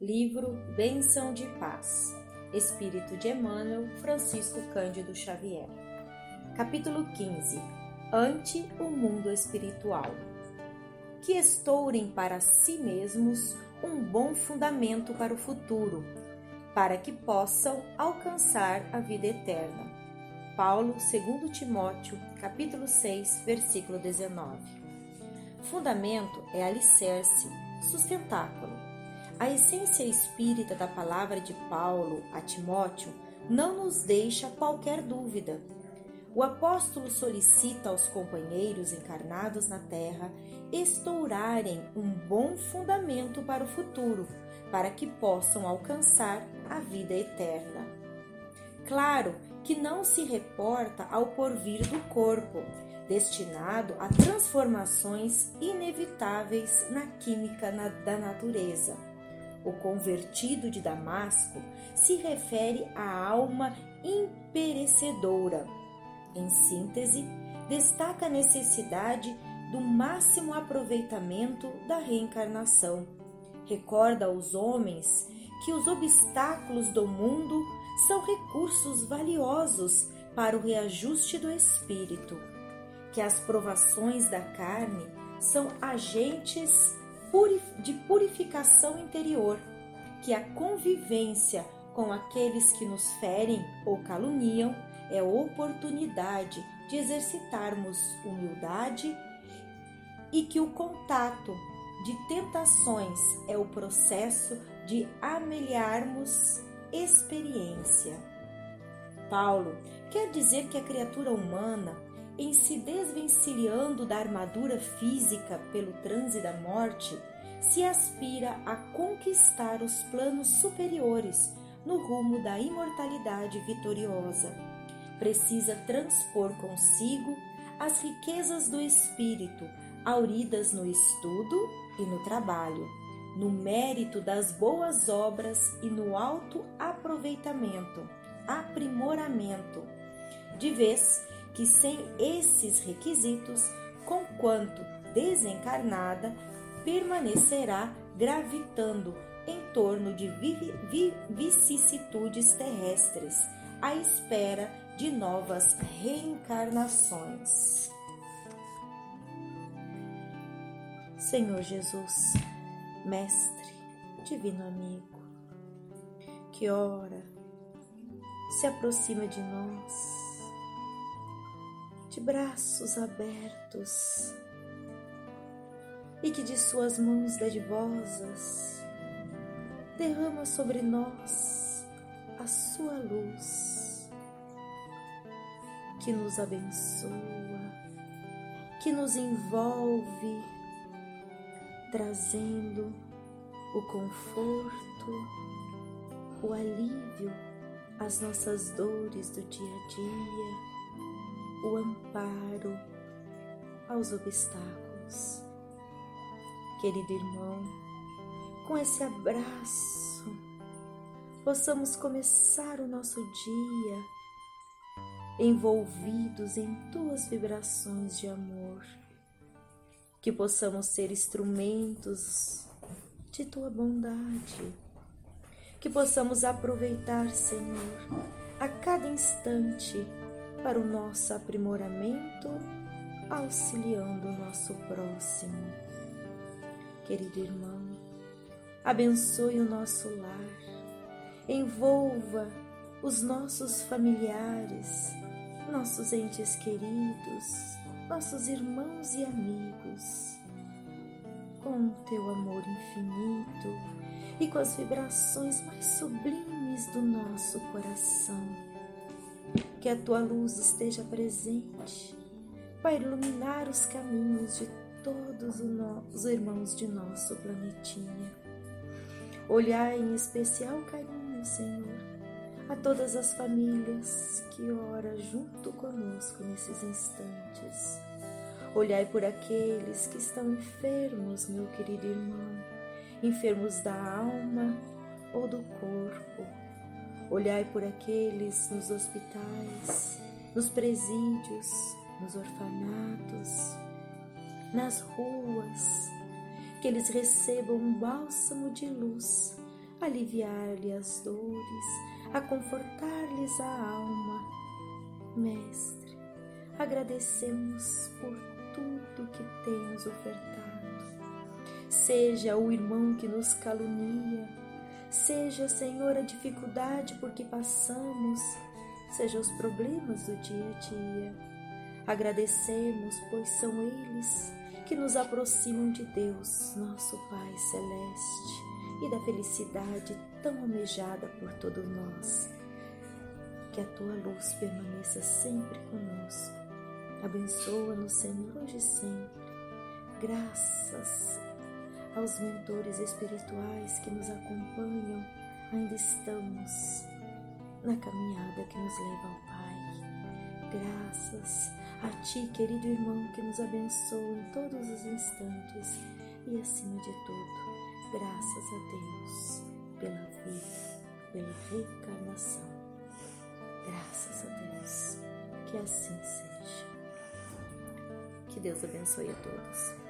Livro Bênção de Paz. Espírito de Emmanuel, Francisco Cândido Xavier. Capítulo 15. Ante o mundo espiritual. Que estourem para si mesmos um bom fundamento para o futuro, para que possam alcançar a vida eterna. Paulo, 2 Timóteo, capítulo 6, versículo 19. Fundamento é alicerce, sustentáculo a essência espírita da palavra de Paulo a Timóteo não nos deixa qualquer dúvida. O apóstolo solicita aos companheiros encarnados na terra estourarem um bom fundamento para o futuro, para que possam alcançar a vida eterna. Claro que não se reporta ao porvir do corpo, destinado a transformações inevitáveis na química da natureza o convertido de Damasco se refere à alma imperecedora. Em síntese, destaca a necessidade do máximo aproveitamento da reencarnação. Recorda aos homens que os obstáculos do mundo são recursos valiosos para o reajuste do espírito, que as provações da carne são agentes de purificação interior, que a convivência com aqueles que nos ferem ou caluniam é oportunidade de exercitarmos humildade e que o contato de tentações é o processo de ameliarmos experiência. Paulo quer dizer que a criatura humana em se desvencilhando da armadura física pelo transe da morte, se aspira a conquistar os planos superiores no rumo da imortalidade vitoriosa. Precisa transpor consigo as riquezas do espírito, auridas no estudo e no trabalho, no mérito das boas obras e no alto aproveitamento, aprimoramento, de vez que sem esses requisitos, conquanto desencarnada, permanecerá gravitando em torno de vicissitudes terrestres, à espera de novas reencarnações. Senhor Jesus, Mestre, Divino Amigo, que ora se aproxima de nós de braços abertos e que de suas mãos dadivosas derrama sobre nós a sua luz que nos abençoa, que nos envolve, trazendo o conforto, o alívio às nossas dores do dia a dia o amparo aos obstáculos. Querido irmão, com esse abraço, possamos começar o nosso dia envolvidos em tuas vibrações de amor, que possamos ser instrumentos de tua bondade, que possamos aproveitar, Senhor, a cada instante para o nosso aprimoramento, auxiliando o nosso próximo. Querido irmão, abençoe o nosso lar, envolva os nossos familiares, nossos entes queridos, nossos irmãos e amigos, com o teu amor infinito e com as vibrações mais sublimes do nosso coração que a tua luz esteja presente para iluminar os caminhos de todos os irmãos de nosso planetinha. Olhar em especial carinho, Senhor, a todas as famílias que ora junto conosco nesses instantes. Olhai por aqueles que estão enfermos, meu querido irmão, enfermos da alma ou do corpo Olhai por aqueles nos hospitais, nos presídios, nos orfanatos, nas ruas, que eles recebam um bálsamo de luz aliviar-lhe as dores, a confortar-lhes a alma. Mestre, agradecemos por tudo que tens ofertado. Seja o irmão que nos calunia, seja, Senhor, a dificuldade por que passamos, seja os problemas do dia a dia. Agradecemos, pois são eles que nos aproximam de Deus, nosso Pai Celeste, e da felicidade tão almejada por todos nós. Que a tua luz permaneça sempre conosco. Abençoa-nos, Senhor, hoje e sempre. Graças aos mentores espirituais que nos acompanham, ainda estamos na caminhada que nos leva ao Pai. Graças a Ti, querido irmão, que nos abençoa em todos os instantes e, acima de tudo, graças a Deus pela vida, pela reencarnação. Graças a Deus. Que assim seja. Que Deus abençoe a todos.